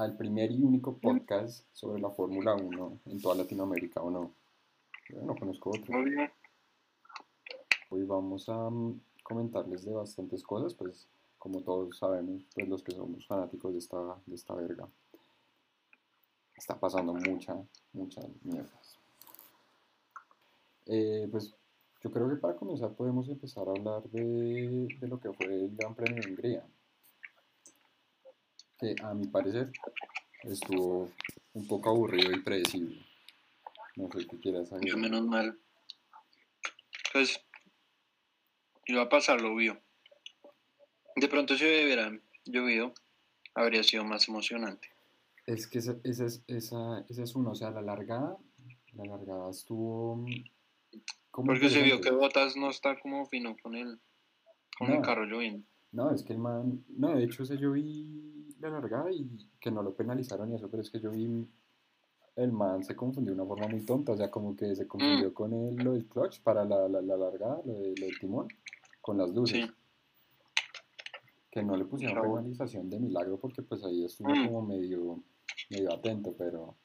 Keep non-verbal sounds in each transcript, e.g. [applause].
al primer y único podcast sobre la Fórmula 1 en toda Latinoamérica, ¿o no? Yo no conozco otro. Muy bien. Hoy vamos a mm, comentarles de bastantes cosas, pues como todos sabemos, pues los que somos fanáticos de esta, de esta verga. Está pasando mucha, muchas mierdas. Eh, pues yo creo que para comenzar podemos empezar a hablar de, de lo que fue el Gran Premio de Hungría. Que a mi parecer estuvo un poco aburrido y predecible. No sé qué quieras Yo agregar. menos mal. Pues iba a pasar lo vio. De pronto si hubiera llovido, habría sido más emocionante. Es que esa, esa es, esa, esa es una, o sea, la largada, la largada estuvo Porque se vio que. Botas no está como fino con el, con el carro lloviendo. No, es que el man, no, de hecho, ese yo vi la largada y que no lo penalizaron y eso, pero es que yo vi el man se confundió de una forma muy tonta, o sea, como que se confundió con el, lo del clutch para la, la, la largada, lo, de- lo del timón, con las luces. Sí. Que no le pusieron Pero- penalización de milagro porque pues ahí estuvo Mm. como medio, medio atento, pero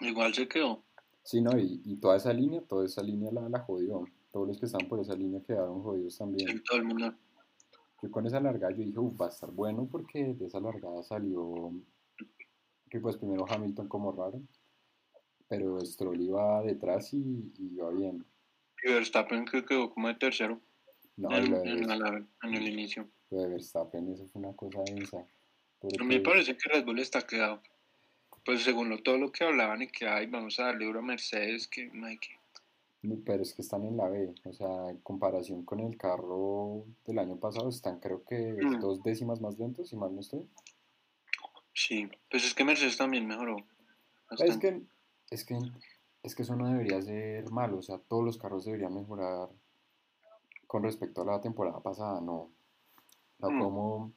Igual se quedó. sí, no, y, y toda esa línea, toda esa línea la, la jodió. Todos los que están por esa línea quedaron jodidos también. Sí, todo el mundo. Yo con esa largada yo dije, "Uf, va a estar bueno porque de esa largada salió que pues primero Hamilton como raro, pero Stroll iba detrás y, y iba bien. Y Verstappen que quedó como de tercero No, en, lo de, en la- en el inicio. lo de Verstappen, eso fue una cosa densa. A mí me porque- parece que Red Bull está quedado. Pues según lo- todo lo que hablaban y que ay, vamos a darle duro a Mercedes, que hay que. Pero es que están en la B, o sea, en comparación con el carro del año pasado, están creo que Mm. dos décimas más lentos, si mal no estoy. Sí, pues es que Mercedes también mejoró. Es que, es que, es que eso no debería ser malo, o sea, todos los carros deberían mejorar con respecto a la temporada pasada, no. No Mm. como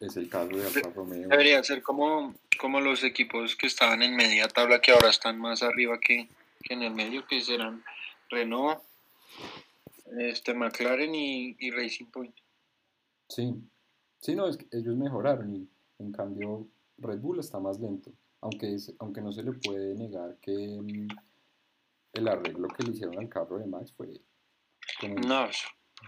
es el caso de Alfa Romeo. Debería ser como, como los equipos que estaban en media tabla, que ahora están más arriba que en el medio, que serán Renault, este McLaren y, y Racing Point. Sí, sí, no, es que ellos mejoraron y en cambio Red Bull está más lento, aunque, es, aunque no se le puede negar que mm, el arreglo que le hicieron al carro de Max fue como No,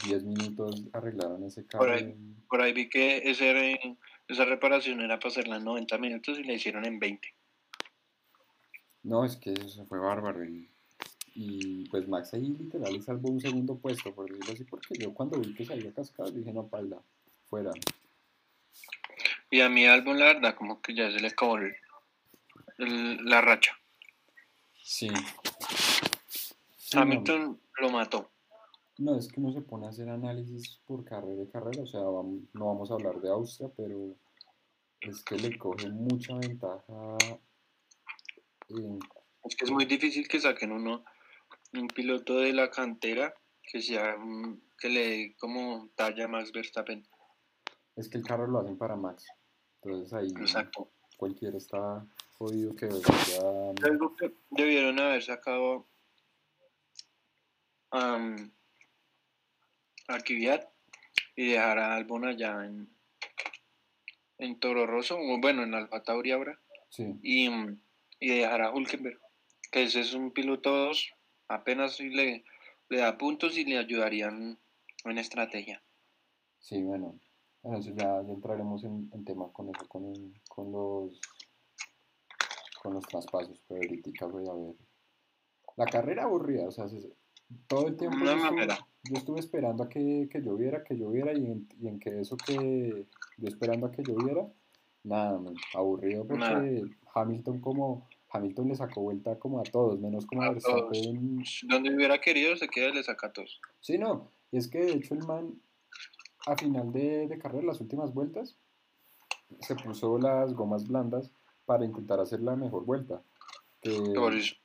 10 minutos arreglaron ese Por carro. ahí. por ahí vi que ese, era- esa reparación era para hacerla en 90 minutos y la hicieron en 20. No, es que eso fue bárbaro. Y, y, pues Max ahí literal salvó un segundo puesto, por decirlo así, porque yo cuando vi que salía cascado dije, no, paila, fuera. Y a mi álbum, la verdad, como que ya se le acabó el- el- la racha. Sí. Sí, no, Hamilton lo mató. no, es que uno se pone a hacer análisis por carrera y carrera, o sea, vam- no vamos a hablar de Austria, pero es que le coge mucha ventaja. En- Es que es muy difícil que saquen uno, un piloto de la cantera que sea mm, que le dé como talla a Max Verstappen. es que el carro lo hacen para Max. Entonces ahí Exacto. cualquiera está jodido que. Algo que debieron haber sacado am, a Kvyat y dejar a Albon allá en, en Toro Rosso, o bueno, en Alfa Tauri ahora, Sí. y, mm, y dejar a Hulkenberg, que ese es un piloto 2, apenas le, le da puntos y le ayudarían en estrategia. Sí, bueno, bueno, eso ya, ya entraremos en, en tema con eso, con, el- con los con los traspasos, pero ahorita voy a ver. La carrera aburrida, o sea, se- todo el tiempo yo estuve, mamera. yo estuve esperando a que, que lloviera, que lloviera, y en, y en que eso que yo esperando a que lloviera, nada, man, aburrido porque Nada. Hamilton como, Hamilton le sacó vuelta como a todos, menos como a, A. Verstappen, Donde hubiera querido se queda y le saca a todos. Sí, no, y es que de hecho el man a final de, de carrera, las últimas vueltas, se puso las gomas blandas para intentar hacer la mejor vuelta. Que- Por eso.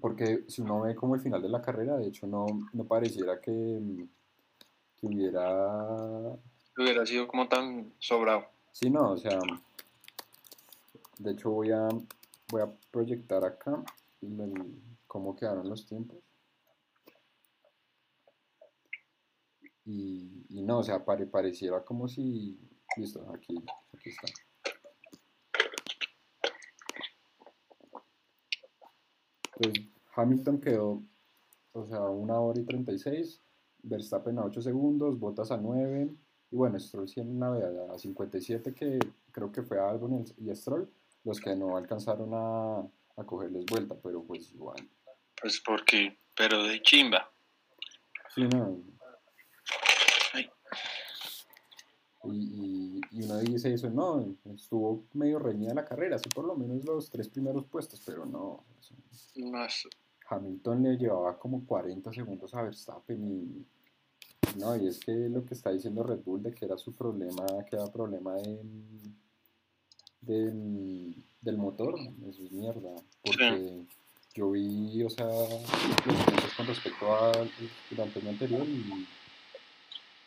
porque si uno ve como el final de la carrera, de hecho no, no pareciera que, que hubiera... Hubiera sido como tan sobrado. Sí, no, o sea, de hecho voy a, voy a proyectar acá cómo quedaron los tiempos. Y, y no, o sea, pare, pareciera como si... Listo, aquí, aquí está. Entonces, Hamilton quedó, o sea, 1 hora y 36, Verstappen a 8 segundos, Bottas a 9, y bueno, Stroll sí en una a 57, que creo que fue Albon y Stroll, los que no alcanzaron a, a cogerles vuelta, pero pues igual. Pues porque, pero de chimba. Sí, no. Y, y, uno dice eso, no, estuvo medio reñida la carrera, sí por lo menos los tres primeros puestos, pero no. Más. Hamilton le llevaba como 40 segundos a Verstappen y no, y es que lo que está diciendo Red Bull de que era su problema, que era problema del motor, eso es mierda, porque yo vi, o sea, los con respecto al Gran anterior y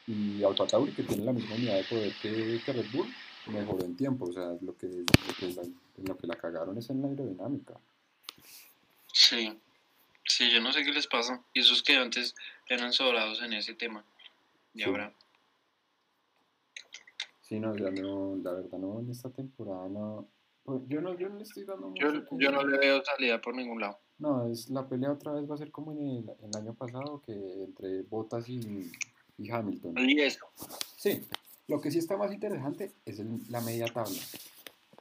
y Alfa Tauri, que tiene la misma unidad de poder que, que Red Bull, mejoró en tiempo. O sea, lo que, lo que, la, lo que la cagaron es en la aerodinámica. Sí, sí, yo no sé qué les pasa. Y esos que antes eran sobrados en ese tema. Y ahora. Sí, no, ya no, la verdad no, en esta temporada no. Pues, yo no, yo no le estoy dando mucho. Yo, yo no le veo salida por ningún lado. No, es, la pelea otra vez va a ser como en el, en el año pasado, que entre Botas y, y Hamilton. Y eso. Sí, lo que sí está más interesante es la media tabla.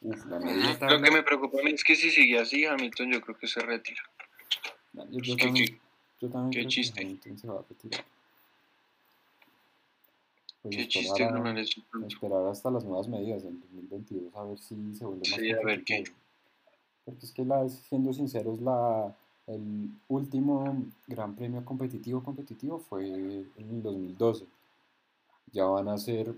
Uf, la media tabla. Lo que me preocupa es que si sigue así, Hamilton yo creo que se retira. yo, también, yo también qué creo chiste. que Hamilton se va a retirar. Pues qué chiste, no Esperar hasta las nuevas medidas en 2022 a ver si se vuelve más Sí, a ver qué. Porque es que, la, siendo sinceros, la, el último gran premio competitivo competitivo fue en el 2012. Ya van a ser,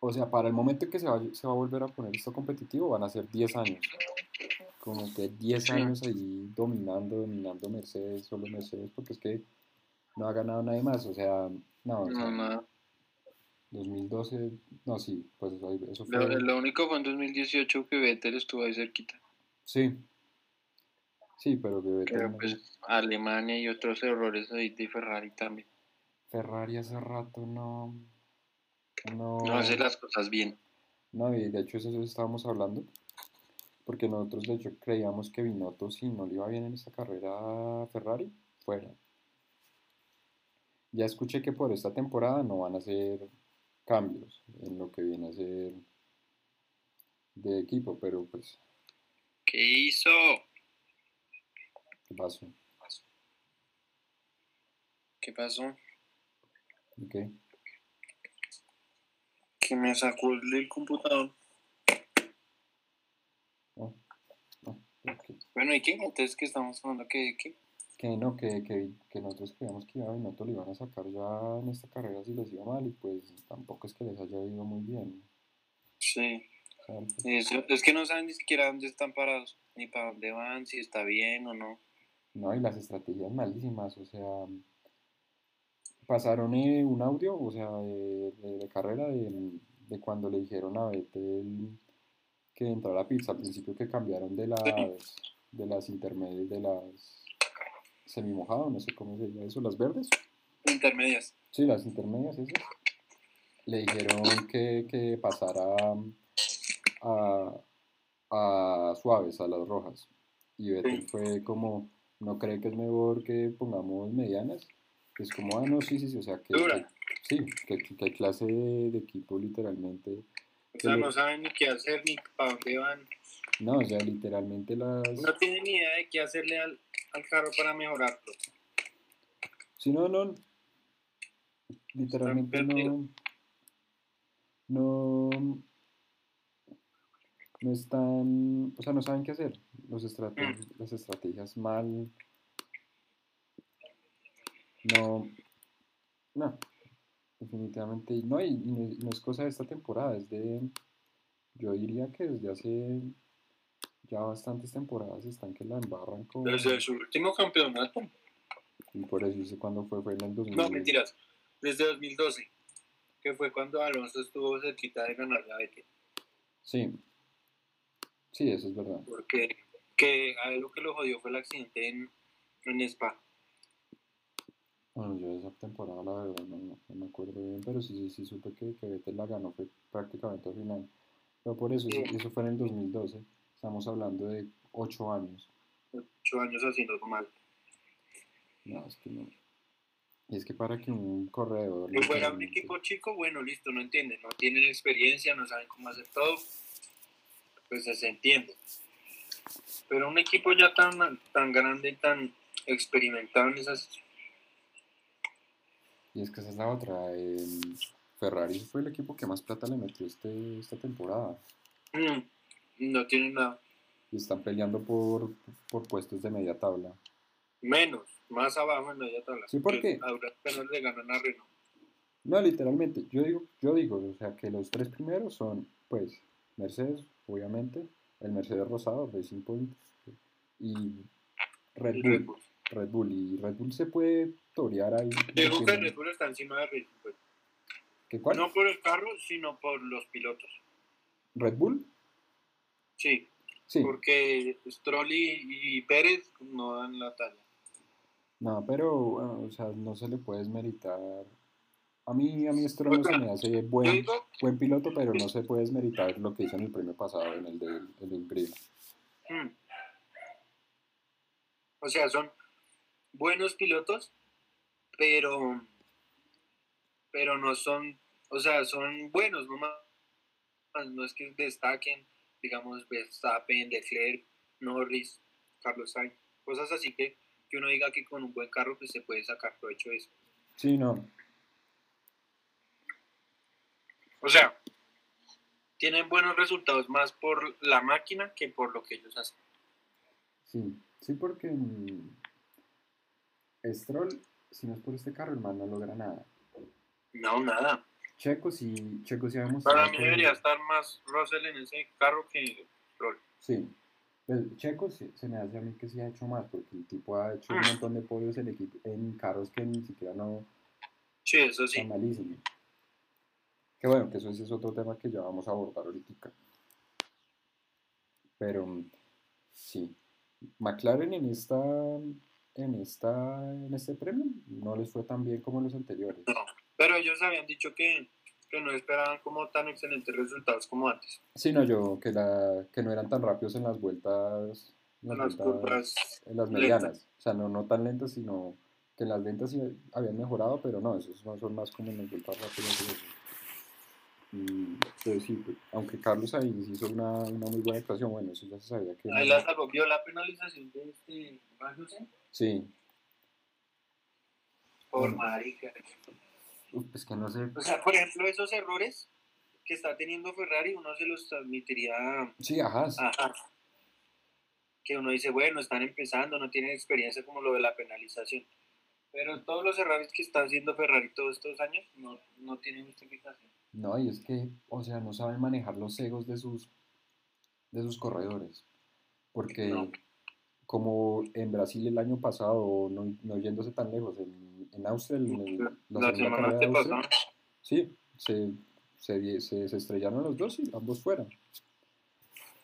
o sea, para el momento que se va, se va a volver a poner esto competitivo, van a ser 10 años. Como que 10 años ahí dominando, dominando Mercedes, solo Mercedes, porque es que no ha ganado nadie más. O sea, no. no, 2012, no, sí, pues eso fue. Lo, lo único fue en 2018 que Vettel estuvo ahí cerquita. Sí, Sí, pero que pues, Alemania y otros errores ahí de Ferrari también. Ferrari hace rato no. No, no hace las cosas bien. No, y de hecho eso estábamos hablando. Porque nosotros de hecho creíamos que Binotto, si no le iba bien en esta carrera Ferrari, fuera. Ya escuché que por esta temporada no van a hacer cambios en lo que viene a ser de equipo, pero pues. ¿Qué hizo? ¿Qué pasó? ¿Qué pasó? ¿Qué? Que me sacó el computador. Oh, oh, bueno, ¿y qué? Entonces, ¿qué estamos hablando? ¿Qué? qué? Que no, que, que, que nosotros creíamos que iba no lo iban a sacar ya en esta carrera si les iba mal y pues tampoco es que les haya ido muy bien. Sí. es que no saben ni siquiera dónde están parados, ni para dónde van, si está bien o no. No, y las estrategias malísimas, o sea, pasaron eh, un audio, o sea, de, carrera de, cuando le dijeron a Vettel que entrara a pizza, al principio que cambiaron de las, de las intermedias, de las semimojado, no sé cómo se llama eso, las verdes. Intermedias. Sí, las intermedias, esas. Le dijeron que, que pasara a, a suaves, a las rojas. Y Vettel fue como, no cree que es mejor que pongamos medianas. Es como, ah, no, sí, sí, sí, o sea, que, sí, que, que, hay clase de, equipo literalmente. O sea, no saben ni qué hacer ni para dónde van. No, o sea, literalmente las... No tienen ni idea de qué hacerle al, al carro para mejorarlo. Sí, no, no. Literalmente no... No no están, o sea, no saben qué hacer. Los estrategias, mm. Las estrategias mal. No, no, definitivamente no, y, no, es cosa de esta temporada, es de, yo diría que desde hace ya bastantes temporadas están que la embarran con... Desde su último campeonato. Y por eso dice cuando fue, fue en el 2000. No, mentiras, desde 2012, que fue cuando Alonso estuvo cerquita de ganar la Betis. Sí, Sí, eso es verdad. Porque que a lo que lo jodió fue el accidente en, en Spa. Bueno, yo esa temporada la verdad no, me acuerdo bien, pero sí, sí, sí supe que, que Vettel la ganó, fue prácticamente al final. Pero por eso, eso fue en el 2012, estamos hablando de 8 años. ocho años haciendo mal. No, es que no. Y es que para que un corredor. Que fuera un equipo chico, bueno, listo, no entienden, no tienen experiencia, no saben cómo hacer todo, pues se entiende. Pero un equipo ya tan, tan grande y tan experimentado en esas... Y es que esa es la otra. el Ferrari fue el equipo que más plata le metió este, esta temporada. Mm, no tienen nada. Y están peleando por, por puestos de media tabla. Menos, más abajo en media tabla. Sí, ¿por qué? Ahora apenas le ganan a Renault. No, literalmente. Yo digo, yo digo, o sea, que los tres primeros son, pues, Mercedes, obviamente, el Mercedes Rosado, Racing Point, y Red Y Bull. Red Bull. Red Bull. Y Red Bull se puede torear ahí. Digo que Red Bull está encima de Red Bull. ¿Qué cuál? No por el carro, sino por los pilotos. ¿Red Bull? Sí, Sí. porque Stroll y, y Pérez no dan la talla. No, pero, bueno, o sea, no se le puede desmeritar. A mí, a mí Stroll no se me hace buen, buen piloto, pero no se puede desmeritar lo que hizo en el premio pasado, en el del el Grid. mm. o sea, son buenos pilotos, pero, pero no son, o sea, son buenos, no, más, no es que destaquen, digamos, Verstappen, Leclerc, Norris, Carlos Sainz, cosas así que, que uno diga que con un buen carro pues se puede sacar provecho de eso. Sí, no. O sea, tienen buenos resultados más por la máquina que por lo que ellos hacen. Sí, sí, porque mm, Stroll, si no es por este carro, el man no logra nada. No, nada. Checo sí, Checo sí demostrado Para mí debería estar más Russell en ese carro que Stroll. Sí. Pues Checo se me hace a mí que sí ha hecho más, porque el tipo ha hecho un Ah. montón de podios en, equipo, en carros que ni siquiera no Sí, eso sí. Que bueno, que eso ese es otro tema que ya vamos a abordar ahorita. Pero mm, sí, McLaren en esta, en esta, en este premio no les fue tan bien como en los anteriores. No. Pero ellos habían dicho que, que no esperaban como tan excelentes resultados como antes. Sí, no, yo, que, la, que no eran tan rápidos en las vueltas, en las, Las vueltas- en las medianas. O sea, no, no tan lentas, sino que en las lentas sí habían mejorado, pero no, esos no son más como en las vueltas rápidas. y pues sí, pues, aunque Carlos Sainz hizo una, una muy buena actuación, bueno, eso ya se sabía que... Ahí la salvó. ¿Vio la penalización de este Magnussen? Sí, Por marica. Pues que no sé... O sea, por ejemplo, esos errores que está teniendo Ferrari, uno se los transmitiría Sí, ajá, a- que uno dice, bueno, están empezando, no tienen experiencia como lo de la penalización. Pero todos los errores que está haciendo Ferrari todos estos años no, no tienen justificación. No, y es que, o sea, no saben manejar los egos de sus, de sus corredores. Porque No. Como en Brasil el año pasado, no, no yéndose tan lejos, en, en Austria, en el- la, La semana carrera de sí, se, se, se- se estrellaron los dos y ambos fueron.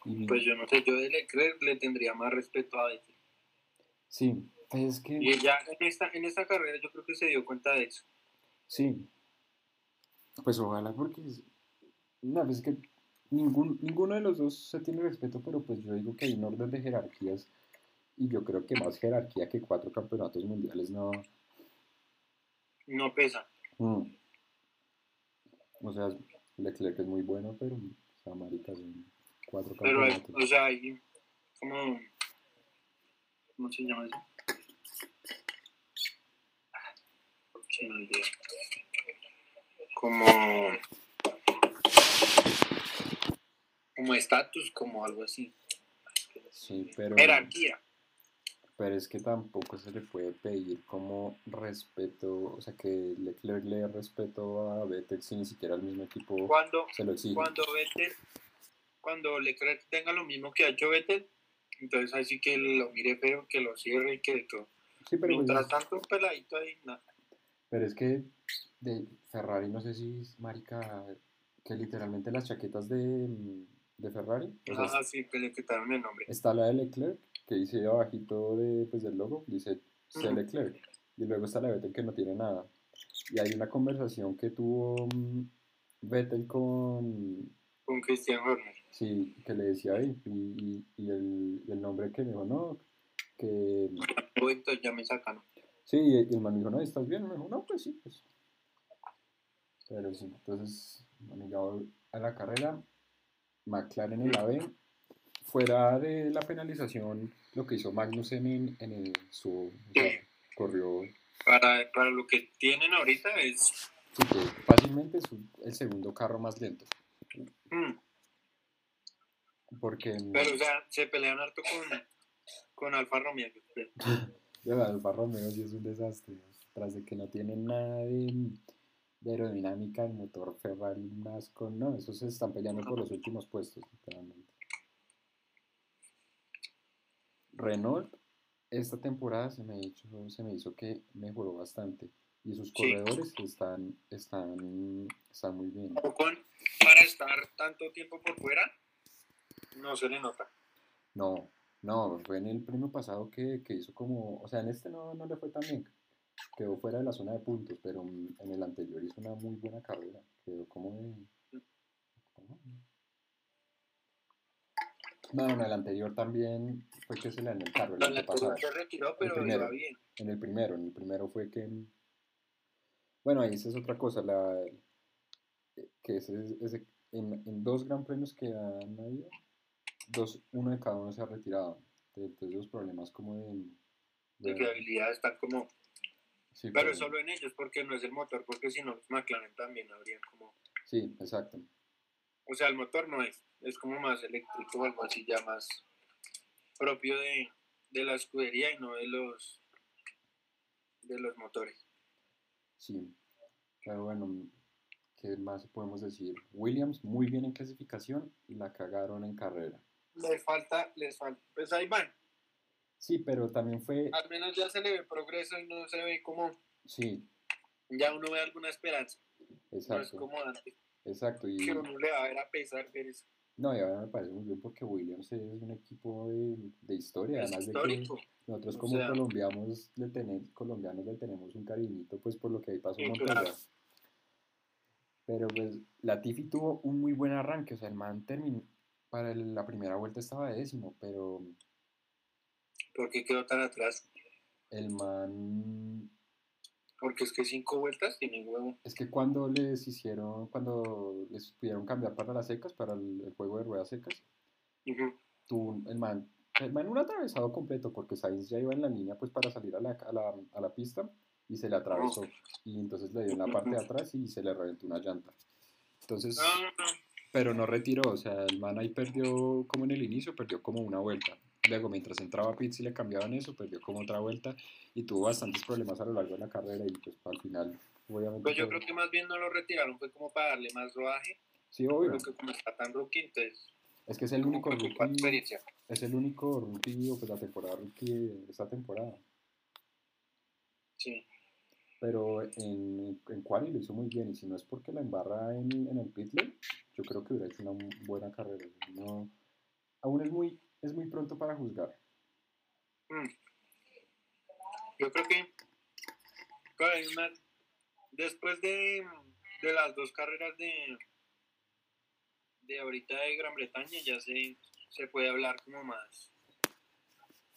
Y, Pues yo no sé, yo de Leclerc le tendría más respeto a Vettel. sí, es que, Y ya en esta, en esta carrera yo creo que se dio cuenta de eso. sí, pues ojalá porque, no, pues es que ningún, ninguno de los dos se tiene respeto, pero pues yo digo que hay un orden de jerarquías y yo creo que más jerarquía que cuatro campeonatos mundiales no. No pesa. Mm. O sea, Leclerc es muy bueno, pero, o sea, marica, son cuatro Pero, campeonatos. o sea, hay como... ¿Cómo se llama eso? Se me olvidó. Como... Como estatus, como algo así. Sí, pero, Jerarquía. Pero es que tampoco se le puede pedir como respeto, o sea, que Leclerc le dé respeto a Vettel si ni siquiera el mismo equipo Cuando, se lo exige. cuando Vettel, cuando Leclerc tenga lo mismo que ha hecho Vettel, entonces así que lo mire feo, que lo cierre y que todo. Sí, pero, pues, Mientras tanto, un peladito ahí, nada. pero es que de Ferrari, no sé si marica, que literalmente las chaquetas de, de Ferrari, o sea, Ah, sí, que le quitaron el nombre. Está la de Leclerc, que dice abajito de, pues, del logo, dice C. Leclerc. Y luego está la de Vettel que no tiene nada. Y hay una conversación que tuvo mm, Vettel con, Con Christian Horner. sí, que le decía ahí, y, y- y el, el nombre que me dijo, no, que... Entonces ya me sacan. Sí, y el man dijo, no, ¿estás bien? Me dijo, no, pues sí, pues. Pero sí, entonces, bueno, ya voy a la carrera, McLaren en la B, fuera de la penalización, lo que hizo Magnussen en, en el, su, o sea, corrió Para, para lo que tienen ahorita es... sí, fácilmente es el segundo carro más lento. mm, Porque Pero, o sea, se pelean harto con, con Alfa Romeo. [laughs] Alfa Romeo sí es un desastre. Tras de que no tiene nada de, de aerodinámica, el motor Ferrari, un asco. No, esos se están peleando por los últimos puestos, literalmente. Renault, esta temporada se me hizo, se me hizo que mejoró bastante. Y sus Sí. corredores están, están, están muy bien. Ocon, para estar tanto tiempo por fuera, no se le nota. No, no, fue en el premio pasado que, que hizo como, o sea, en este no, no le fue tan bien, quedó fuera de la zona de puntos, pero en el anterior hizo una muy buena carrera, quedó como de... ¿cómo? No, en el anterior también fue que se le dañó el carro, el antepasado. se retiró, pero primero. iba bien. En el primero, en el primero fue que... Bueno, ahí esa es otra cosa, la, que ese, ese- en, en dos gran premios que han habido, dos, uno de cada uno se ha retirado. Entonces los problemas como de... De de- fiabilidad están como... sí, Pero solo en ellos, porque no es el motor, porque si no, los McLaren también habrían como... Sí, exacto. O sea, el motor no es, es como más eléctrico o algo así, ya más propio de, de la escudería y no de los de los motores. Sí. Pero bueno, ¿qué más podemos decir? Williams muy bien en clasificación y la cagaron en carrera. Les falta, les falta, pues ahí van. Sí, pero también fue... Al menos ya se le ve progreso y no se ve como, Sí, ya uno ve alguna esperanza. No es exacto. como antes, Exacto. Y, que uno le va a ver a pesar ver eso. No, y ahora me parece muy bien porque Williams es un equipo de, de historia, Es además de histórico. que nosotros o como sea- colombianos le tenemos, colombianos le tenemos un cariñito pues por lo que ahí pasó en Sí, Montoya. claro. Pero pues Latifi tuvo un muy buen arranque, o sea, el man terminó, para el- la primera vuelta estaba de décimo, pero ¿Por qué quedó tan atrás? el man, Porque es que cinco vueltas tiene huevo. es que cuando les hicieron, cuando les pudieron cambiar para las secas, para el, el juego de ruedas secas, Ujú. tuvo el man, el man un atravesado completo porque Sainz ya iba en la línea pues para salir a la, a la, a la pista y se le atravesó y entonces le dio en la parte de atrás y se le reventó una llanta. Entonces, Ah, pero no retiró, o sea, el man ahí perdió como en el inicio, perdió como una vuelta. Luego, mientras entraba a pits y le cambiaban eso, perdió como otra vuelta y tuvo bastantes problemas a lo largo de la carrera y pues al final, obviamente... pues yo fue- creo que más bien no lo retiraron, fue como para darle más rodaje. Sí, obvio. Porque como está tan rookie, entonces Es que es el único que rookie, experiencia. es el único rookie, pues la temporada rookie de esta temporada. Sí. Pero en, en quali lo hizo muy bien y si no es porque la embarra en, en el pit lane, yo creo que hubiera hecho una buena carrera. No, aún es muy, es muy pronto para juzgar. Mm. Yo creo que claro, hay una- después de, de las dos carreras de, de ahorita de Gran Bretaña ya se, se puede hablar como más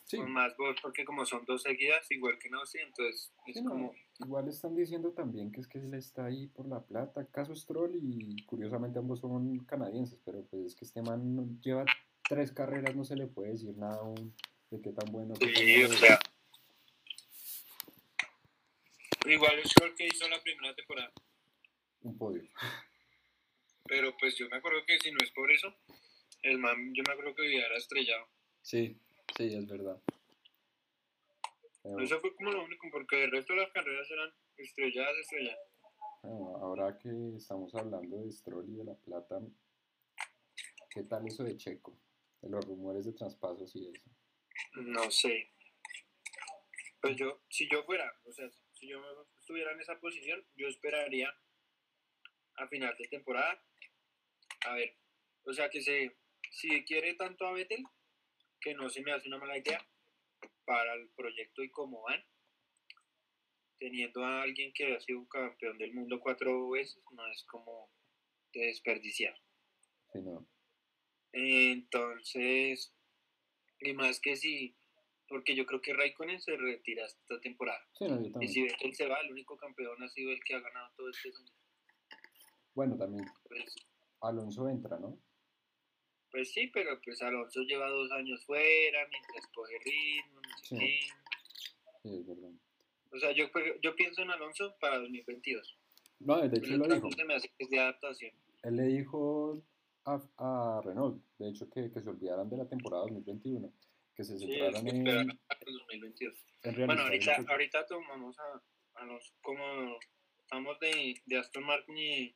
Sí, con más voz porque como son dos seguidas igual que no sé entonces es sí, no, como igual están diciendo también que es que él está ahí por la plata, caso Stroll y curiosamente ambos son canadienses, pero pues es que este man lleva tres carreras, no se le puede decir nada aún de qué tan bueno. tan sí, o sea igual es el que hizo la primera temporada Un podio. pero pues yo me acuerdo que si no es por eso el man yo me acuerdo que hubiera estrellado Sí, sí, es verdad. Pero, Eso fue como lo único, porque el resto de las carreras eran estrelladas, estrelladas. bueno, ahora que estamos hablando de Stroll y de la plata, ¿qué tal eso de Checo? De los rumores de traspasos y eso. No sé. Pues yo, si yo fuera, o sea, si yo estuviera en esa posición, yo esperaría a final de temporada. A ver, o sea, que se, si quiere tanto a Vettel, que no se me hace una mala idea para el proyecto y cómo van. Teniendo a alguien que ha sido campeón del mundo cuatro veces, no es como de desperdiciar. Sí, no. Entonces, y más que si porque yo creo que Raikkonen se retira esta temporada. Sí, no, Y si Vettel se va, el único campeón ha sido el que ha ganado todo este año. Bueno, también Pues, Alonso entra, ¿no? pues sí, pero pues Alonso lleva dos años fuera, mientras coge ritmo, no sé Sí. qué. Sí, es verdad. O sea, yo, yo pienso en Alonso para 2022. No, de hecho él lo dijo. me hace que es de adaptación. Él le dijo a, a Renault, de hecho, que, que se olvidaran de la temporada 2021, que se Sí, centraran es que en, esperan para el 2022. en Bueno, ahorita, ahorita tomamos a, a los, como estamos de, de Aston Martin y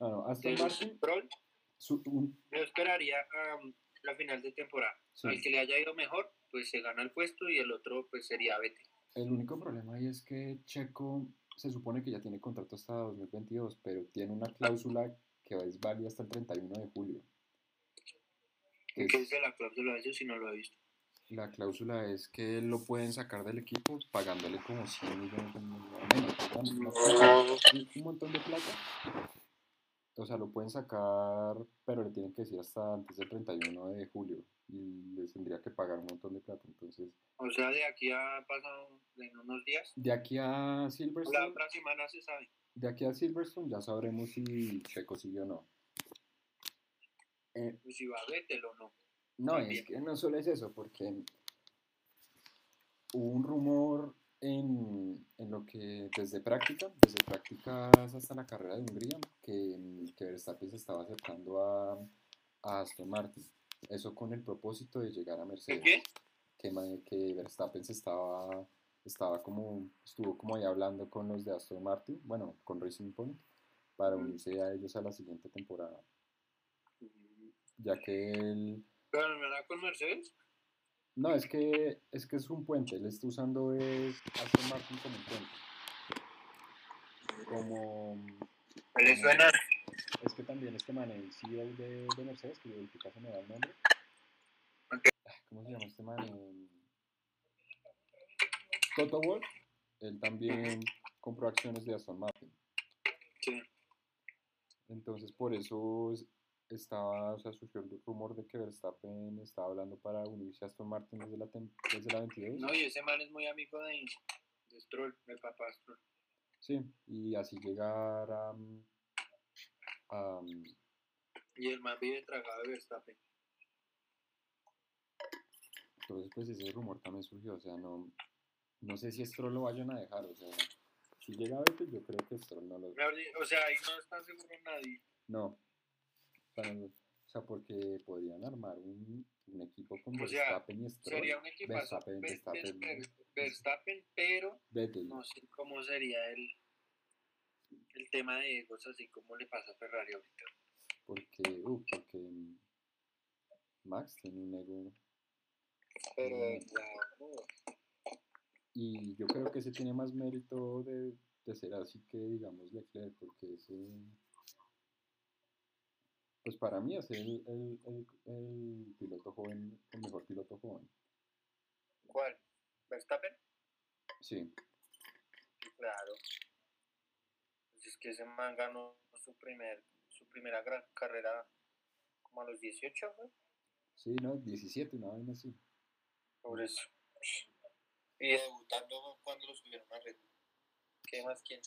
Ah, no, Aston Martin, Stroll, su- un- yo esperaría um, la final de temporada. sí. Al que le haya ido mejor, pues se gana el puesto y el otro pues sería Vettel. el único problema ahí es que Checo se supone que ya tiene contrato hasta 2022, pero tiene una cláusula que es válida hasta el 31 de julio. ¿Qué es- es de la cláusula de ellos si no lo he visto? La cláusula es que lo pueden sacar del equipo pagándole como 100 millones de menos, ¿no? un, un montón de plata. O sea, lo pueden sacar, pero le tienen que decir hasta antes del 31 de julio y les tendría que pagar un montón de plata. Entonces, O sea, de aquí a pasado en unos días, de aquí a la Silverstone, otra semana se sabe. de aquí a Silverstone ya sabremos si Checo sigue o no. Eh, pues, si va Vettel o no. No, También. es que no solo es eso, porque hubo un rumor en, en lo que desde práctica, desde prácticas hasta la carrera de Hungría, que, que Verstappen se estaba acercando a, a Aston Martin. Eso con el propósito de llegar a ¿De Mercedes. qué? Que, Verstappen se estaba, estaba como, estuvo como ahí hablando con los de Aston Martin, bueno, con Racing Point, para Mm. unirse a ellos a la siguiente temporada. Ya que él, Pero no era con Mercedes. No, es que es que es un puente, él está usando es Aston Martin como un puente. Como Le suena. es que también este man, el CEO de, de Mercedes, que ahorita se me da el nombre. Ok. Ah, ¿Cómo se llama este man? Toto Wolff, él también compró acciones de Aston Martin. Sí. Entonces por eso es- estaba, o sea, surgió el rumor de que Verstappen estaba hablando para unirse a Aston Martin desde la, desde la 22. No, y ese man es muy amigo de, de Stroll, del papá Stroll. Sí, y así llegar a, mm, a, mm, Y el man vive tragado de Verstappen. entonces pues ese rumor también surgió, o sea, no, no sé si Stroll lo vayan a dejar, o sea, si llega a Vettel yo creo que Stroll no lo, O sea, ahí no está seguro nadie. no, o sea, no- o sea, porque podrían armar un, un equipo con O sea, Verstappen y Stroll, Sería un equipazo. Verstappen, Ve- Verstappen, Ver- Ver- Verstappen, pero Vettel, no sé cómo sería el, el tema de egos, así como le pasa a Ferrari ahorita. porque, uh, porque Max tiene un ego Pero ya, Y yo creo que ese tiene más mérito de, de ser así que, digamos, Leclerc, porque ese. Pues para mí es el, el, el, el piloto joven, el mejor piloto joven. ¿cuál? ¿Verstappen? Sí, claro. Pues es que ese man ganó su, primer, su primera gran carrera como a los 18, ¿no? sí, no, 17, una vaina así. Por eso. Y debutando cuando lo subieron a Red. ¿Qué más quién?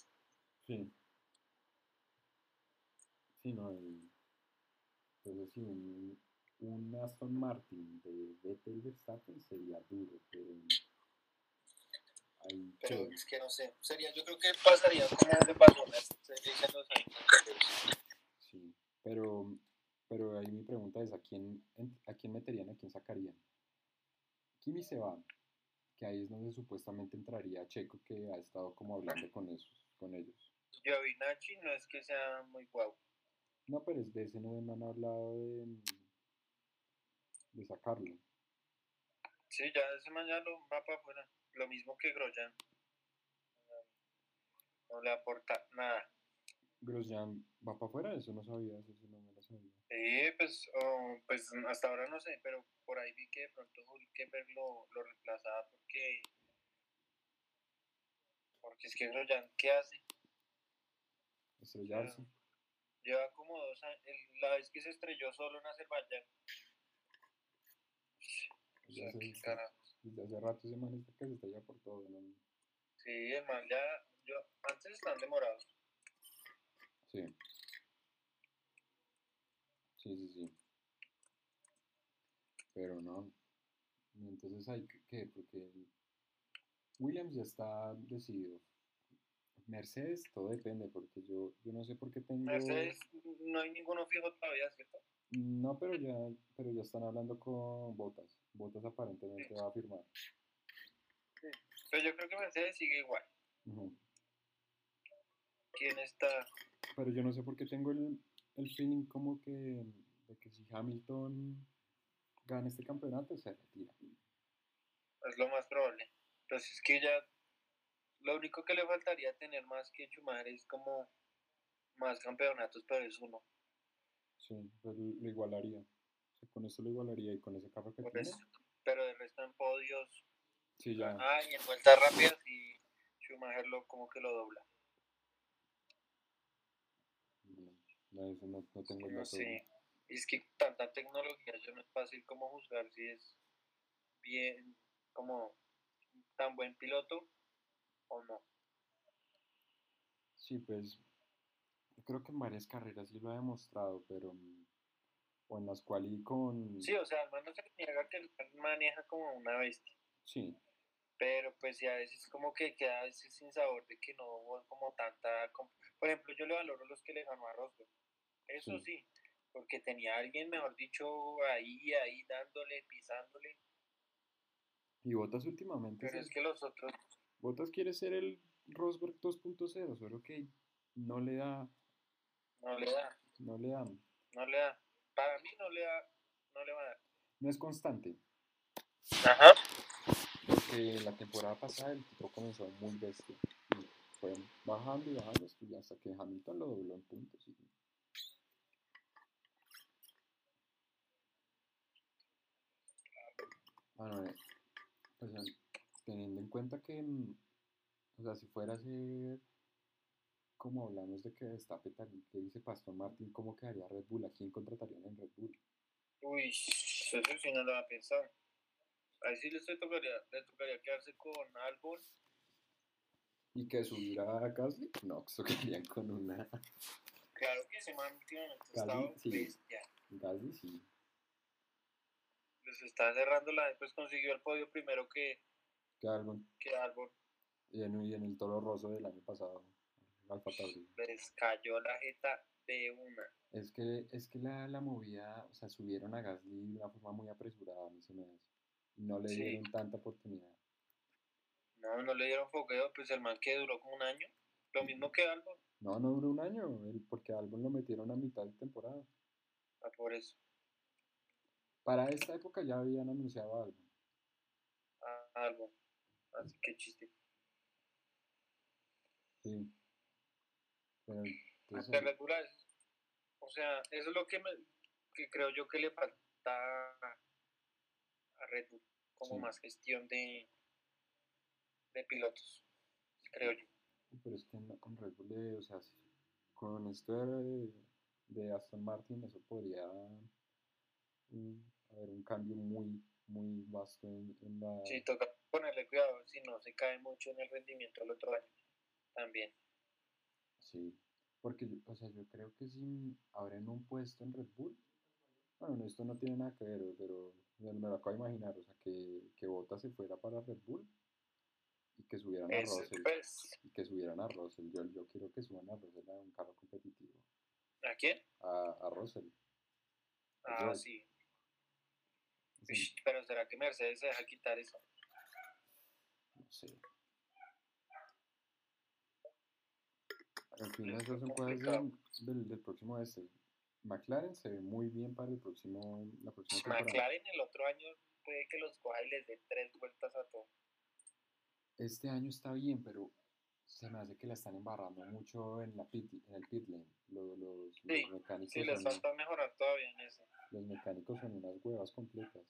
Sí. Sí, no, el- entonces sí, un, un Aston Martin de Vettel Verstappen sería duro, pero ahí Pero es que no sé. Sería, yo creo que pasaría como le pasó a Mercedes en los años anteriores. Sí, pero, pero ahí mi pregunta es, ¿a quién, en- ¿a quién meterían, a quién sacarían? Kimi se va, que ahí es donde supuestamente entraría Checo, que ha estado como hablando con, esos, con ellos. Giovinacci no es que sea muy guau. No, pero es de ese no, no han hablado de, de sacarlo. Sí, ya ese man ya lo va para afuera. Lo mismo que Grosjean. No le aporta nada. Grosjean va para afuera, eso no sabía, eso no me lo sabía. Sí, pues, oh, pues hasta ahora no sé, pero por ahí vi que de pronto Hulkenberg lo, lo reemplazaba porque. Porque es que Grosjean, ¿qué hace? Estrellarse. Lleva como dos años. La vez que se estrelló solo en Azerbaiyán. O sea, qué dice. Desde hace rato ese man está que se estrella por todo, ¿no? Sí, el man ya, yo, antes están demorados. Sí. Sí, sí, sí. Pero no. Entonces hay que, ¿qué? porque Williams ya está decidido. Mercedes, todo depende, porque yo, yo no sé por qué tengo... Mercedes, no hay ninguno fijo todavía, ¿cierto? No, pero ya, pero ya están hablando con Botas. Botas aparentemente va a firmar. Sí. Pero yo creo que Mercedes sigue igual. ¿Quién está? Pero yo no sé por qué tengo el, el feeling como que de que si Hamilton gana este campeonato se retira. Es lo más probable. Entonces es que ya lo único que le faltaría tener más que Schumacher es como más campeonatos, pero es uno. Sí, pues lo igualaría. O sea, con esto lo igualaría y con ese carro que tiene. eso. Pero de resto en podios, Sí, ya. ah, y en vueltas rápidas y Schumacher lo como que lo dobla. No, eso no, no tengo el No sé. Y es que tanta tecnología, yo no es fácil como juzgar si es bien, como tan buen piloto o no. Sí, pues yo creo que en varias carreras sí lo ha demostrado, pero mm, o en las cuales y con Sí, o sea, al no se niega que el man maneja como una bestia. sí, pero pues sí a veces como que queda a veces sin sabor de que no hubo como tanta por ejemplo yo le valoro los que le ganó a Rosberg eso Sí. sí porque tenía a alguien mejor dicho ahí ahí dándole pisándole y Bottas últimamente pero es que los otros Bottas quiere ser el Rosberg 2.0, solo que no le da, no le da. No le da, no le da. Para mí no le da no le va a dar. No es constante. ajá. Porque la temporada pasada el tipo comenzó muy bestia. Y fue bajando y bajando hasta que Hamilton lo dobló en puntos. y- Bueno, eh, o sea, teniendo en cuenta que, mm, o sea, si fuera a ser como hablamos de que Verstappen tal- que dice Pastor Martin, ¿cómo quedaría Red Bull? ¿A quién contratarían en Red Bull? uy eso sí no lo había pensado ahí sí le tocaría le tocaría quedarse con Albon ¿Y que subiera a Gasly? No, eso quedarían con una claro que ese man últimamente ha Casi, estado sí. bestia Gasly, sí. les está cerrando la después consiguió el podio primero que, Que algo, que Albon y en, y en el Toro Rosso del año pasado, les cayó la jeta de una. Es que, es que la, la movida, o sea, subieron a Gasly de una forma muy apresurada, a mí se me hace. No le Sí. dieron tanta oportunidad. No, no le dieron fogueo, pues el man que duró como un año. Lo mismo que Albon. No, no duró un año, porque Albon lo metieron a mitad de temporada. Ah, por eso. Para esta época ya habían anunciado a Albon. Ah, Albon. Así que chiste. Sí. Pero, entonces, Hasta O sea, eso es lo que, me, que creo yo que le falta a Red Bull. Como Sí. más gestión de, de pilotos. Creo yo. pero es que en, en Red Bull, eh, o sea, con esto de, de Aston Martin, eso podría mm, haber un cambio muy, muy vasto en, en la... Sí, toca ponerle cuidado si no se cae mucho en el rendimiento el otro año. También. Sí, porque, yo- o sea, yo creo que si abren un puesto en Red Bull, bueno, esto no tiene nada que ver, pero me lo acabo de imaginar, o sea, que, que Bottas se fuera para Red Bull y que subieran a Russell, pues, y que subieran a Russell, yo, yo quiero que suban a Russell a un carro competitivo, ¿A quién? a, a Russell, Ah, sí. Sí, Pero ¿será que Mercedes se deja quitar eso? no sé. En fin, Es esas son cosas del, del, próximo este. McLaren se ve muy bien para el próximo, la próxima temporada. McLaren el otro año puede que los coja y les dé tres vueltas a todo. Este año está bien, pero se me hace que la están embarrando mucho en, la pit, en el pit lane. Los, los, Sí, los mecánicos Sí, les falta mejorar todavía en eso. los mecánicos son unas huevas completas.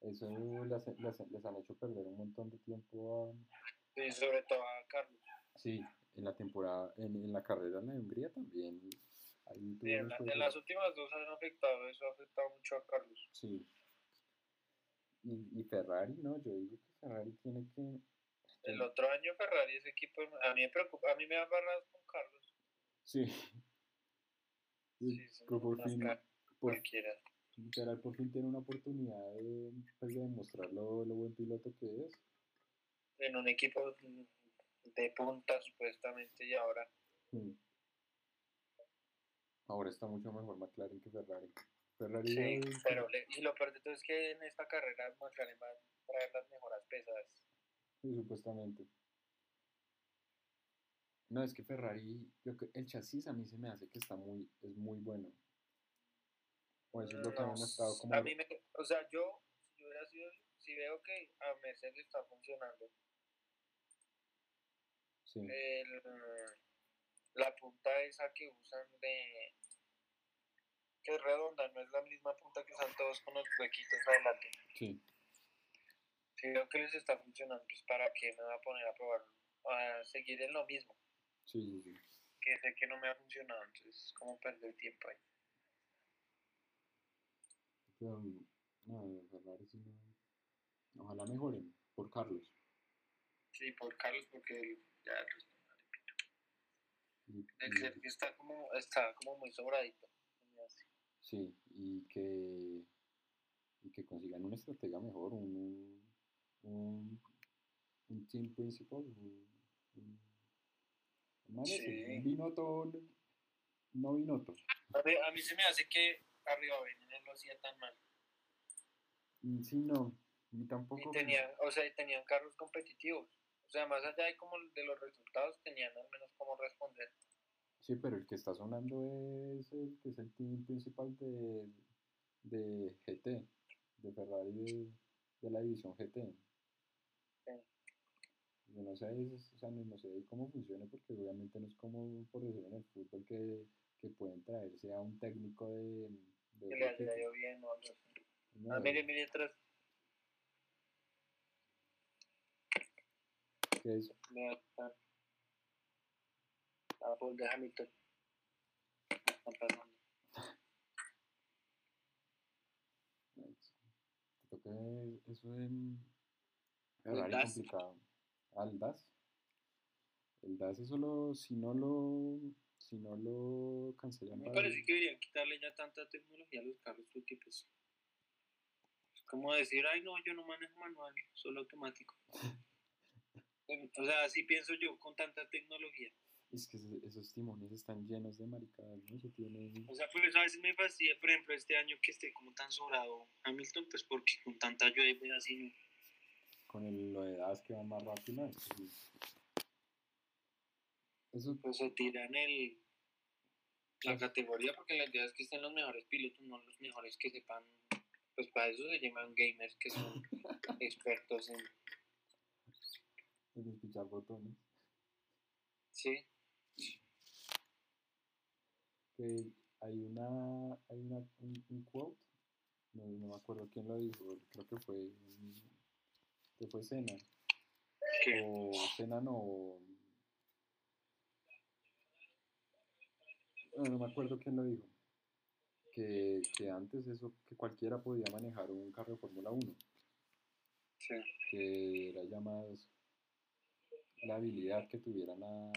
Eso les, les- les han hecho perder un montón de tiempo a, Sí, sobre todo a Carlos. Sí, en la temporada, en, en la carrera en la de Hungría también. Ahí Sí, en, la- las últimas dos han afectado, eso ha afectado mucho a Carlos. Sí. Y, y Ferrari, no, yo digo que Ferrari tiene que... El otro año Ferrari, ese equipo, a mí me preocupa, a mí me da barras con Carlos. Sí. Sí, sí, Pero por fin, por, cualquiera. literal, por fin tiene una oportunidad de, pues, de demostrar lo, lo buen piloto que es. En un equipo de punta, supuestamente, y ahora. Mm. Ahora está mucho mejor McLaren que Ferrari. Ferrari Sí, pero le- y lo peor de todo es que en esta carrera McLaren va a traer las mejoras pesadas. sí, supuestamente. No, es que Ferrari, yo el chasis a mí se me hace que está muy, es muy bueno. O eso es lo que No, han mostrado como... a mí me, o sea, yo, si yo hubiera sido, si veo que a Mercedes está funcionando, Sí, el, la punta esa que usan de que es redonda, no es la misma punta que usan todos con los huequitos adelante. sí. Si veo que les está funcionando, pues para qué me va a poner a probar, a seguir en lo mismo, Sí, sí, sí. que sé que no me ha funcionado, entonces como perder tiempo ahí. Pero, no, Ferrari sí no... Ojalá mejoren, por Carlos. Sí, por Carlos, porque él ya el resto no le pito. Y- El y- Sergio está como, está como muy sobradito. Sí, y que, y que consigan un estratega mejor, un, un, un team principal, un, un, Sí. un no Binotto. A mí, a mí se me hace que arriba ven, no lo hacía tan mal. Mm, Sí, no, ni tampoco. Y o sea, y tenían carros competitivos. O sea, más allá de, como de los resultados, tenían al menos cómo responder. Sí, pero el que está sonando es el que es el team principal de, de GT, de Ferrari de, de la división GT. Yo no sé, es- o sea, no, no sé cómo funciona porque obviamente no es como por decir en el fútbol que, que pueden traerse a un técnico de, de Que le haya bien o algo así. No, Ah, mire, mire atrás. Que. Ah, pues de Hamilton. Está pasando. te toca eso Ferrari DAS. complicado. Al DAS. El DAS eso lo, si no lo, si no lo cancelan Me para parece que deberían quitarle ya tanta tecnología a los carros porque pues es como decir, ay no, yo no manejo manual, solo automático. [laughs] o sea, así pienso yo con tanta tecnología. Es que esos, timones están llenos de maricadas, ¿no? Eso tiene... O sea, pues a veces me fastidia, por ejemplo, este año que esté como tan sobrado Hamilton, pues porque con tanta lluvia así no. Con el, lo de DAS que va más rápido, eso Pues se tiran el la categoría porque la idea es que estén los mejores pilotos, no los mejores que sepan. Pues para eso se llaman gamers que son [laughs] expertos en. Es despichar botones. Sí, que hay una, hay una un, un quote, no, no me acuerdo quién lo dijo, creo que fue, que fue que o Sena no, no, no me acuerdo quién lo dijo, que, que antes eso, que cualquiera podía manejar un carro de Fórmula 1, sí. que era ya más la habilidad que tuvieran a,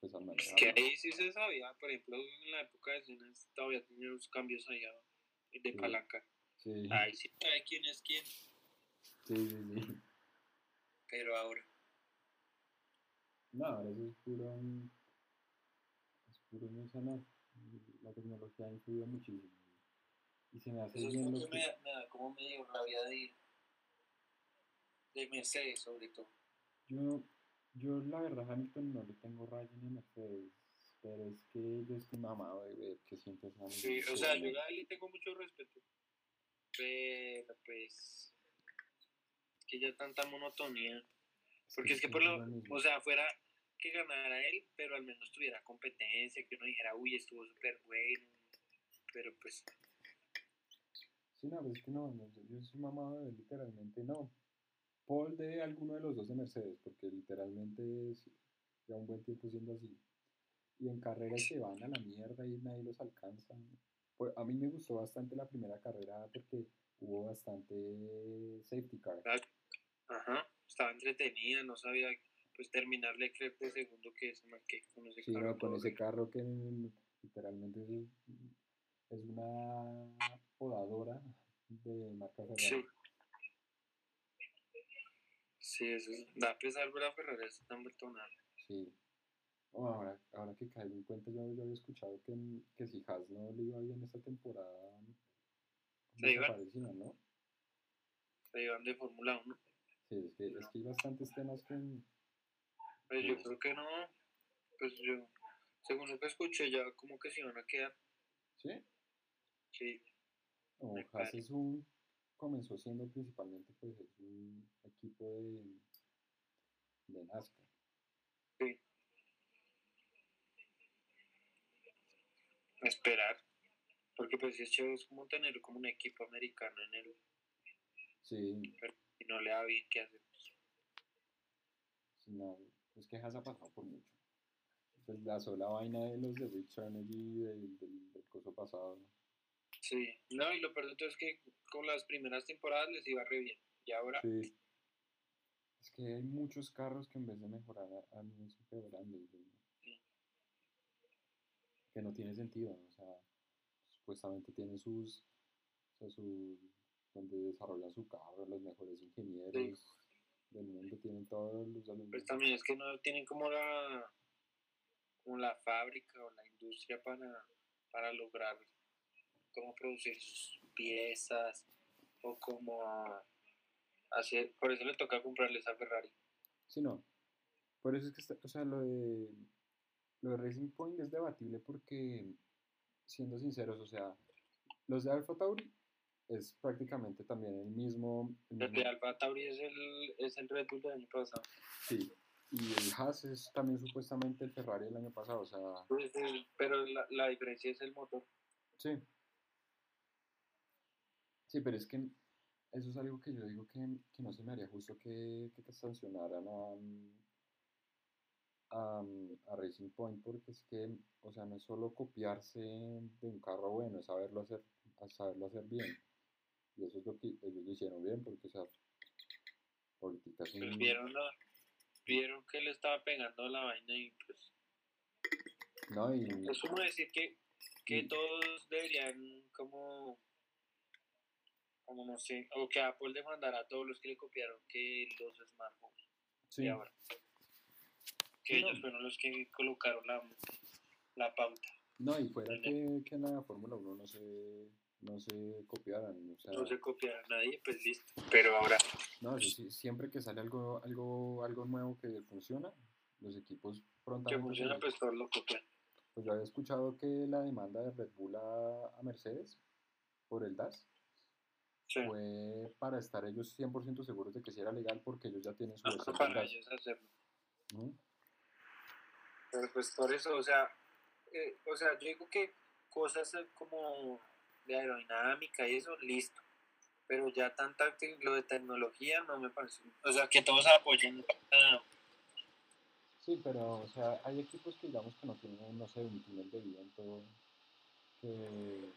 pues al Es manejar. que ahí sí se sabía, por ejemplo, en la época de Cenas todavía tenía los cambios allá de Sí. palanca. Sí, Ahí sí sabe quién es quién, sí, sí, sí. pero ahora. No, ahora eso es puro. Es puro mencionar. La tecnología ha influido muchísimo. Y se me hace Eso es bien lo lo que que. me, da- me da como medio rabia de, de Mercedes, sobre todo. Yo, yo, la verdad, Hamilton no le tengo raya ni Mercedes. Pero es que yo estoy mamado de ver que siempre se Sí, o sea, yo a él le tengo mucho respeto. Pero pues. Es que ya tanta monotonía. Porque es que por lo. O sea, fuera que ganara él, pero al menos tuviera competencia, que uno dijera, uy, estuvo súper bueno. Pero pues. Sí, no, es que no, no, yo, soy mamado de literalmente no. Paul de alguno de los dos de Mercedes, porque literalmente es ya un buen tiempo siendo así. Y en carreras se van a la mierda y nadie los alcanza. Pues a mí me gustó bastante la primera carrera porque hubo bastante safety car. Ajá, estaba entretenida, no sabía pues terminar Leclerc de segundo que se marque con ese sí, carro. No, con ese carro que literalmente es, es una podadora de marca Ferrari. Sí. Sí, eso es, da pesar ver a Ferrari tan vueltonada. Sí. Oh, ahora, ahora que caigo en cuenta, yo, yo había escuchado que, que si Haas no le iba bien esta temporada, se iban, ¿no? Se iban de Fórmula 1. Sí, es que, es que hay bastantes temas que... Pues yo creo que no, pues yo, según lo que escuché, ya como que se iban a quedar. ¿Sí? Sí. No, Haas es un, comenzó siendo principalmente pues es un equipo de, de NASCAR. Sí. Esperar. Porque pues es chévere, es como tener como un equipo americano en el... Sí. Pero si no le da bien, ¿qué hacemos? Sí, no, es que Haas ha pasado por mucho. Pues la sola vaina de los de Rich Energy del, del, del coso pasado. Sí, no, y lo peor es que con las primeras temporadas les iba re bien. Y ahora. Sí. Es que hay muchos carros que en vez de mejorar han ido empeorando. Sí. Que no tiene sentido. O sea, supuestamente tienen sus. O sea, su, donde desarrollan su carro, los mejores ingenieros del mundo tienen todos los alumnos. Pues también es que no tienen como la. como la fábrica o la industria para, para lograr cómo producir sus piezas o cómo hacer, por eso le toca comprarles a Ferrari. Sí, no. Por eso es que, está, o sea, lo de, lo de Racing Point es debatible porque, siendo sinceros, o sea, los de Alfa Tauri es prácticamente también el mismo... El, de Alfa Tauri es el, es el Red Bull del año pasado. Sí, y el Haas es también supuestamente el Ferrari del año pasado, o sea... Pero la, la diferencia es el motor. Sí, Sí, pero es que eso es algo que yo digo que, que no se me haría justo que, que sancionaran a, a, Racing Point porque es que, o sea, no es solo copiarse de un carro bueno, es saberlo hacer, saberlo hacer bien. Y eso es lo que ellos lo hicieron bien porque, o sea, políticas... Pues vieron, vieron que le estaba pegando la vaina y pues... No, y... Es como decir que, que todos deberían como como no sé, o que Apple demandará a todos los que le copiaron que los smartphones. Sí. ahora. Que ellos fueron los que colocaron la, la pauta. No, y fuera que, que en la Fórmula 1 no se, no se copiaran. O sea, no se copiara nadie, pues listo. Pero ahora. No, sí, siempre que sale algo, algo, algo nuevo que funciona, los equipos prontamente. Que funciona, pues todos lo copian. Pues yo había escuchado que la demanda de Red Bull a, a Mercedes por el DAS fue para estar ellos 100% seguros de que sí era legal porque ellos ya tienen su versión. para ellos hacerlo. Pero pues por eso, o sea, eh, o sea, yo digo que cosas como de aerodinámica y eso, listo. Pero ya tanta lo de tecnología no me parece. O sea, que todos apoyen. Sí, pero, o sea, hay equipos que digamos que no tienen, no sé, un túnel de viento que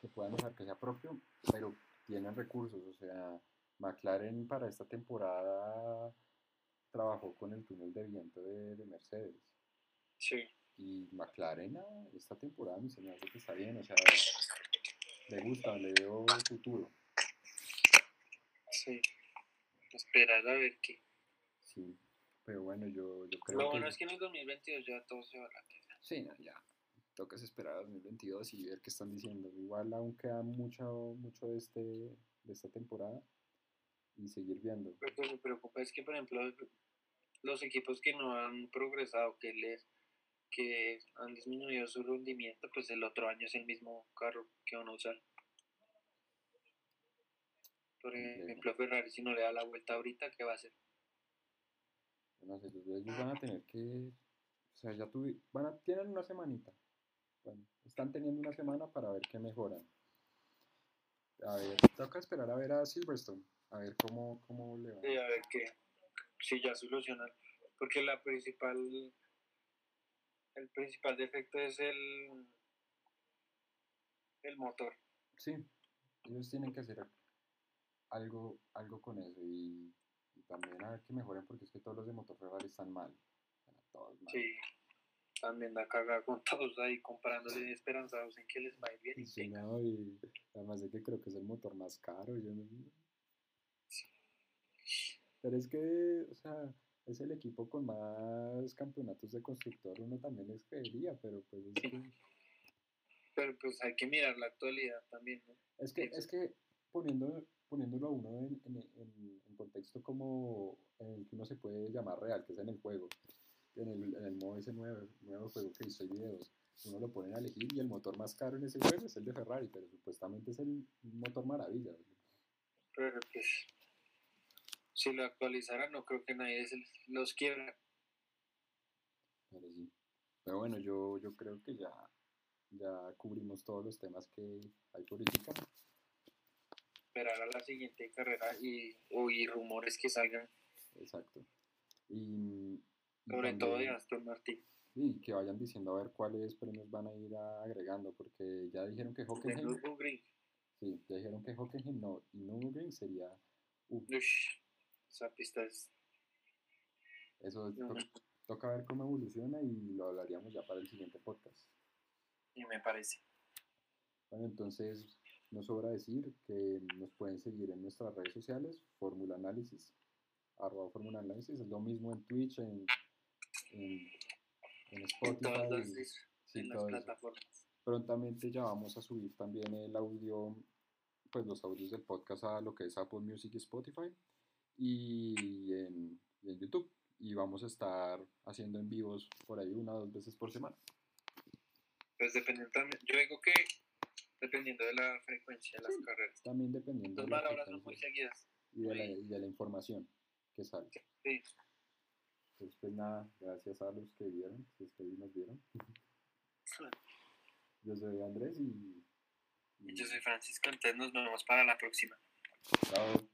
que puedan usar que sea propio, pero tienen recursos. O sea, McLaren para esta temporada trabajó con el túnel de viento de, Mercedes. Sí. Y McLaren ah, esta temporada me se hace que está bien, o sea, le gusta, le veo futuro. Sí. Esperar a ver qué. Sí, pero bueno, yo, yo creo Lo bueno es que en el 2022 ya todo se va a la Sí, ya, tocas esperar a 2022 y ver qué están diciendo. Igual aún queda mucho, mucho de, este, de esta temporada y seguir viendo. Lo que me preocupa es que, por ejemplo, los equipos que no han progresado, que les que han disminuido su rendimiento, pues el otro año es el mismo carro que van a usar. Por ejemplo, Ferrari si no le da la vuelta ahorita, ¿qué va a hacer? No sé, ellos van a tener que, o sea, ya tuve, van a, tienen una semanita bueno, están teniendo una semana para ver qué mejoran. A ver, toca esperar a ver a Silverstone, a ver cómo, cómo le va. Sí, a ver qué, si ya solucionan. Porque la principal, el principal defecto es el, el motor. Sí, ellos tienen que hacer algo, algo con eso y, y también a ver que mejoren porque es que todos los de motor Ferrari están mal. Están todos mal. Sí, también da caga con todos ahí comprándole esperanzados en que les va a ir bien. Y, Sí, no, y además de que creo que es el motor más caro. Yo no- Pero es que, o sea, es el equipo con más campeonatos de constructor. Uno también les creería, pero pues es Sí. que, Pero pues hay que mirar la actualidad también, ¿no? es que, es que poniendo, poniéndolo a uno en, en, en- en contexto como en el que uno se puede llamar real, que es en el juego, en el, en el modo ese nuevo, nuevo juego que hizo videos, uno lo pone a elegir y el motor más caro en ese juego es el de Ferrari, pero supuestamente es el motor maravilla. Pero pues si lo actualizaran no creo que nadie se los quiera. Pero sí. Pero bueno, yo, yo creo que ya, ya cubrimos todos los temas que hay por ahorita. Esperar a la siguiente carrera y oír rumores que salgan, Exacto. Y, sobre todo de Aston Martin. y que vayan diciendo a ver cuáles premios van a ir a- agregando, porque ya dijeron que Hockenheim, sí, ya dijeron que Hockenheim no, y Nürburgring sería, uf, Ush, esa pista es... eso no, to- toca ver cómo evoluciona y lo hablaríamos ya para el siguiente podcast. y me parece. Bueno, entonces nos sobra decir que nos pueden seguir en nuestras redes sociales, Fórmula Análisis, arroba Fórmula Análisis, es lo mismo en Twitch, en, en, en En Spotify, todas las, y- sí, en las eso. plataformas. Prontamente ya vamos a subir también el audio, pues los audios del podcast a lo que es Apple Music y Spotify y en, y en YouTube. Y vamos a estar haciendo en vivos por ahí una o dos veces por semana. Pues dependiendo también, yo digo que dependiendo de la frecuencia de las carreras. También dependiendo de la son muy seguidas. y de la, muy- y de la información que sale. Sí. Entonces, pues nada, gracias a los que vieron, si es que nos vieron. Yo soy Andrés y... y Yo soy Francisco, entonces nos vemos para la próxima. chao.